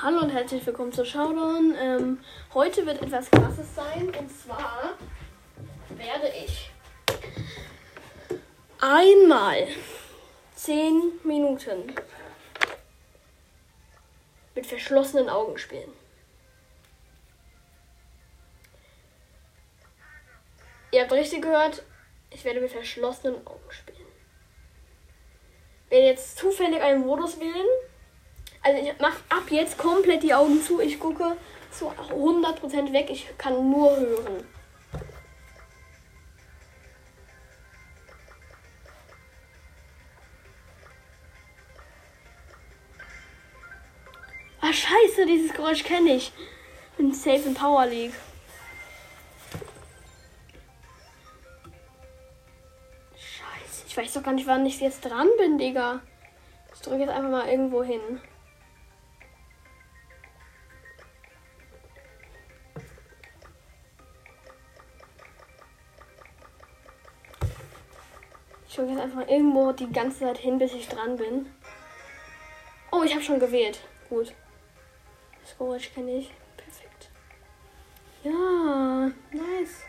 Hallo und herzlich willkommen zu Showdown. Ähm, heute wird etwas krasses sein und zwar werde ich einmal 10 Minuten mit verschlossenen Augen spielen. Ihr habt richtig gehört, ich werde mit verschlossenen Augen spielen. Wenn jetzt zufällig einen Modus wählen, also ich mache ab jetzt komplett die Augen zu. Ich gucke zu 100% weg. Ich kann nur hören. Ah, scheiße, dieses Geräusch kenne ich. Bin safe in Power League. Scheiße, ich weiß doch gar nicht, wann ich jetzt dran bin, Digga. Ich drücke jetzt einfach mal irgendwo hin. Ich drücke jetzt einfach irgendwo die ganze Zeit hin, bis ich dran bin. Oh, ich habe schon gewählt. Gut. Das Geräusch kenne ich. Perfekt. Ja, nice.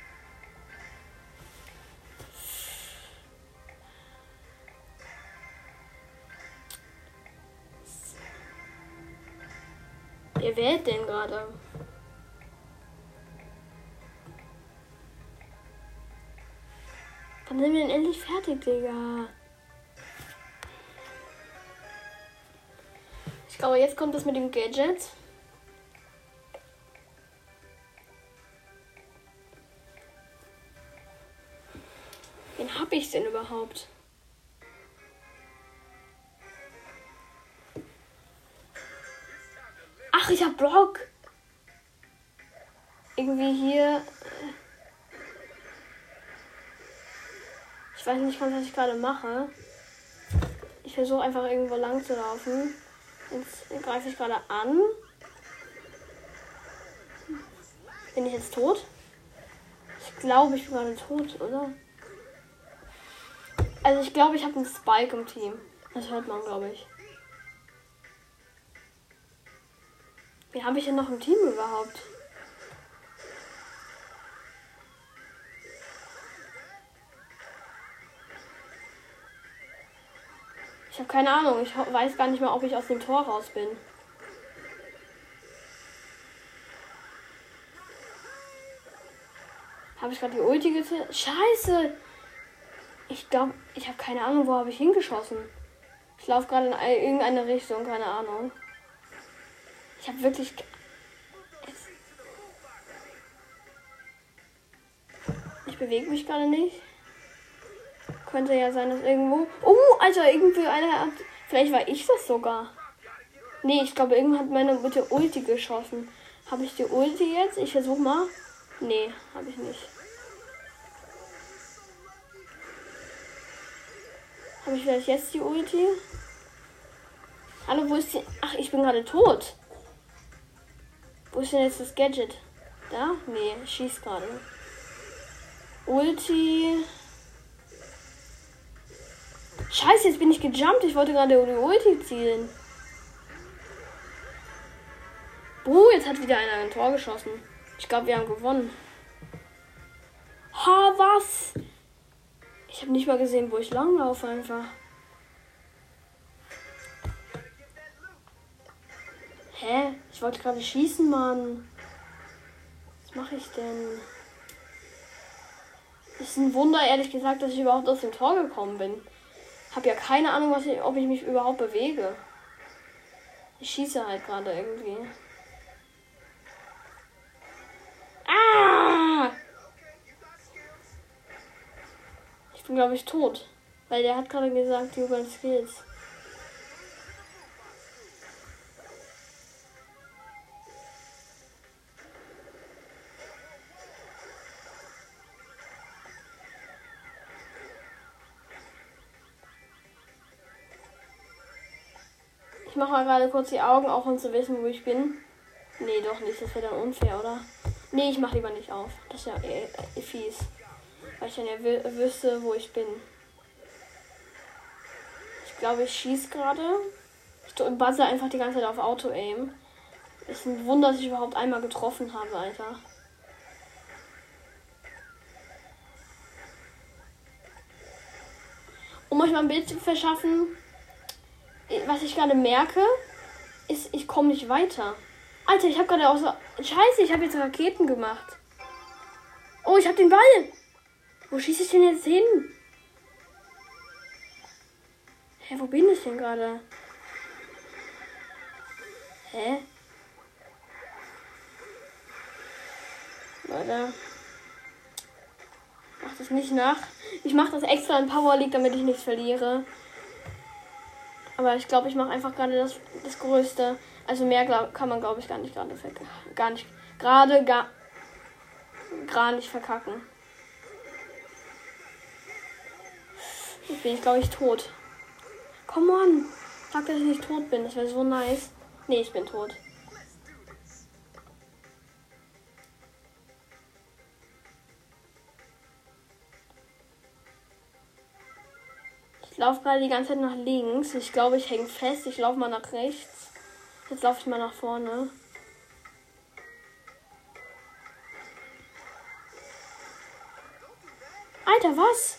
Wer wählt denn gerade? Wann sind wir denn endlich fertig, Digga? Ich glaube, jetzt kommt das mit dem Gadget. Wen hab ich denn überhaupt? Ach, ich hab Brock. Irgendwie hier. Ich weiß nicht ganz, was ich gerade mache. Ich versuche einfach irgendwo lang zu laufen. Jetzt greife ich gerade an. Bin ich jetzt tot? Ich glaube, ich bin gerade tot, oder? Also ich glaube, ich habe einen Spike im Team. Das hört man, glaube ich. Wen habe ich denn noch im Team überhaupt? Ich habe keine Ahnung. Ich weiß gar nicht mehr, ob ich aus dem Tor raus bin. Habe ich gerade die Ulti getötet? Scheiße! Ich glaube, ich habe keine Ahnung, wo habe ich hingeschossen. Ich laufe gerade in ein- irgendeine Richtung, keine Ahnung. Ich habe wirklich. Ich bewege mich gerade nicht. Könnte ja sein, dass irgendwo. Oh, Alter, irgendwie einer hat. Vielleicht war ich das sogar. Nee, ich glaube, irgendwann hat meine mit der Ulti geschossen. Habe ich die Ulti jetzt? Ich versuch mal. Nee, habe ich nicht. Habe ich vielleicht jetzt die Ulti? Hallo, wo ist die? Ach, ich bin gerade tot. Wo ist denn jetzt das Gadget? Da? Nee, ich schieß gerade. Ulti. Scheiße, jetzt bin ich gejumpt. Ich wollte gerade die Ulti zielen. Oh, jetzt hat wieder einer ein Tor geschossen. Ich glaube, wir haben gewonnen. Ha, was? Ich habe nicht mal gesehen, wo ich langlaufe einfach. Hä? Ich wollte gerade schießen, Mann. Was mache ich denn? Ist ein Wunder, ehrlich gesagt, dass ich überhaupt aus dem Tor gekommen bin. Hab ja keine Ahnung, was ich, ob ich mich überhaupt bewege. Ich schieße halt gerade irgendwie. Ah! Ich bin, glaube ich, tot. Weil der hat gerade gesagt, you got skills. Mache mal gerade kurz die Augen auf, um zu wissen, wo ich bin. Nee, doch nicht. Das wäre dann unfair, oder? Nee, ich mache lieber nicht auf. Das ist ja eh, eh fies. Weil ich dann ja wü- wüsste, wo ich bin. Ich glaube, ich schieße gerade. Ich buzzer einfach die ganze Zeit auf Auto-Aim. Ist ein Wunder, dass ich überhaupt einmal getroffen habe, Alter. Um euch mal ein Bild zu verschaffen, was ich gerade merke, ist, ich komme nicht weiter. Alter, ich habe gerade auch so. Scheiße, ich habe jetzt Raketen gemacht. Oh, ich habe den Ball. Wo schieße ich denn jetzt hin? Hä, wo bin ich denn gerade? Hä? Leute. Mach das nicht nach. Ich mache das extra in Power League, damit ich nichts verliere. Aber ich glaube, ich mache einfach gerade das, das Größte. Also mehr glaub, kann man, glaube ich, gar nicht gerade gar nicht gerade gar gar nicht verkacken. Jetzt bin ich, glaube ich, tot. Come on. Sag, dass ich nicht tot bin. Das wäre so nice. Nee, ich bin tot. Laufe gerade die ganze Zeit nach links. Ich glaube, ich hänge fest. Ich laufe mal nach rechts. Jetzt laufe ich mal nach vorne. Alter, was?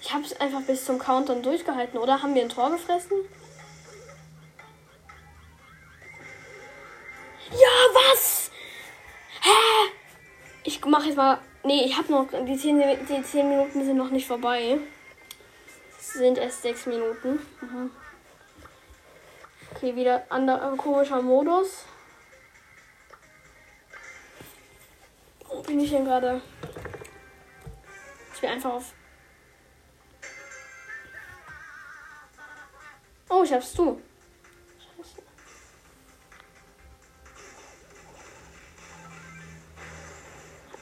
Ich habe es einfach bis zum Countdown durchgehalten, oder? Haben wir ein Tor gefressen? Ja, was? Hä? Ich mache jetzt mal. Nee, ich habe noch. Die 10, die 10 Minuten sind noch nicht vorbei. Sind erst 6 Minuten. Mhm. Okay, wieder anderer komischer Modus. Wo bin ich denn gerade? Ich bin einfach auf. Oh, ich hab's du. Scheiße.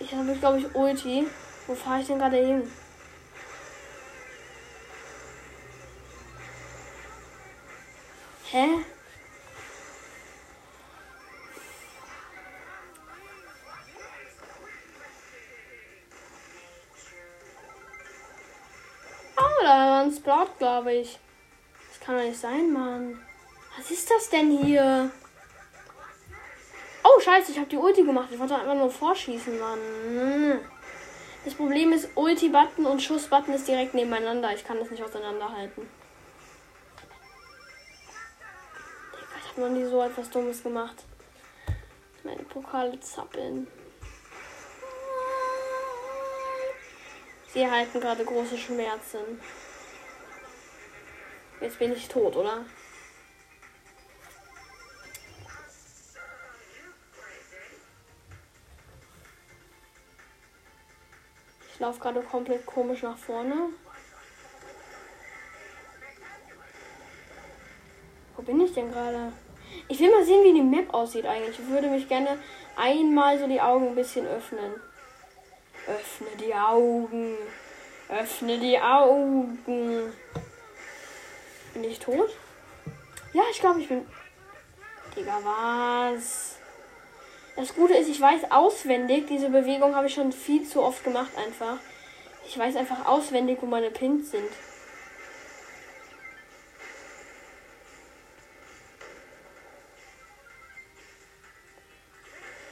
Ich habe, glaube ich, Ulti. Wo fahre ich denn gerade hin? Hä? Oh, da war ein Sprout, glaube ich. Das kann doch nicht sein, Mann. Was ist das denn hier? Oh, scheiße, ich habe die Ulti gemacht. Ich wollte einfach nur vorschießen, Mann. Das Problem ist, Ulti-Button und Schuss-Button ist direkt nebeneinander. Ich kann das nicht auseinanderhalten. Ich habe noch nie so etwas Dummes gemacht. Meine Pokale zappeln. Sie erhalten gerade große Schmerzen. Jetzt bin ich tot, oder? Ich laufe gerade komplett komisch nach vorne. Wo bin ich denn gerade? Ich will mal sehen, wie die Map aussieht eigentlich. Ich würde mich gerne einmal so die Augen ein bisschen öffnen. Öffne die Augen. Öffne die Augen. Bin ich tot? Ja, ich glaube, ich bin. Digga, was? Das Gute ist, ich weiß auswendig, diese Bewegung habe ich schon viel zu oft gemacht einfach. Ich weiß einfach auswendig, wo meine Pins sind.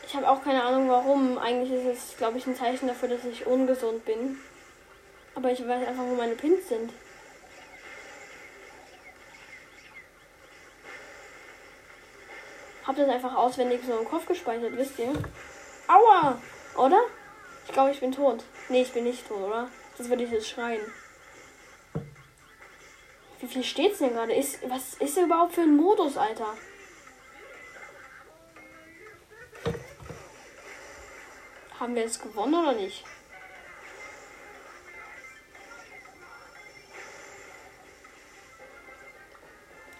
Ich habe auch keine Ahnung warum. Eigentlich ist es, glaube ich, ein Zeichen dafür, dass ich ungesund bin. Aber ich weiß einfach, wo meine Pins sind. Hab das einfach auswendig so im Kopf gespeichert, wisst ihr? Aua! Oder? Ich glaube, ich bin tot. Nee, ich bin nicht tot, oder? Das würde ich jetzt schreien. Wie viel steht's denn gerade? Ist, was ist überhaupt für ein Modus, Alter? Haben wir jetzt gewonnen oder nicht?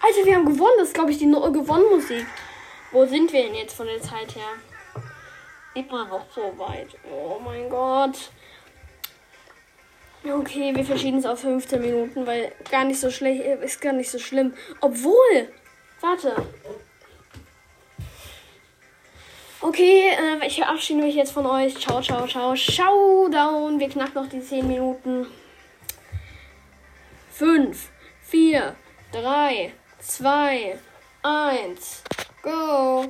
Alter, wir haben gewonnen. Das ist, glaube ich, die no gewonnen Musik. Wo sind wir denn jetzt von der Zeit her? Immer noch so weit. Oh mein Gott. Okay, wir verschieben es auf 15 Minuten, weil gar nicht so schlecht ist gar nicht so schlimm. Obwohl, warte. Okay, äh, ich verabschiede mich jetzt von euch. Ciao, ciao, ciao. Showdown. Wir knacken noch die 10 Minuten. 5, 4, 3, 2, 1. Go!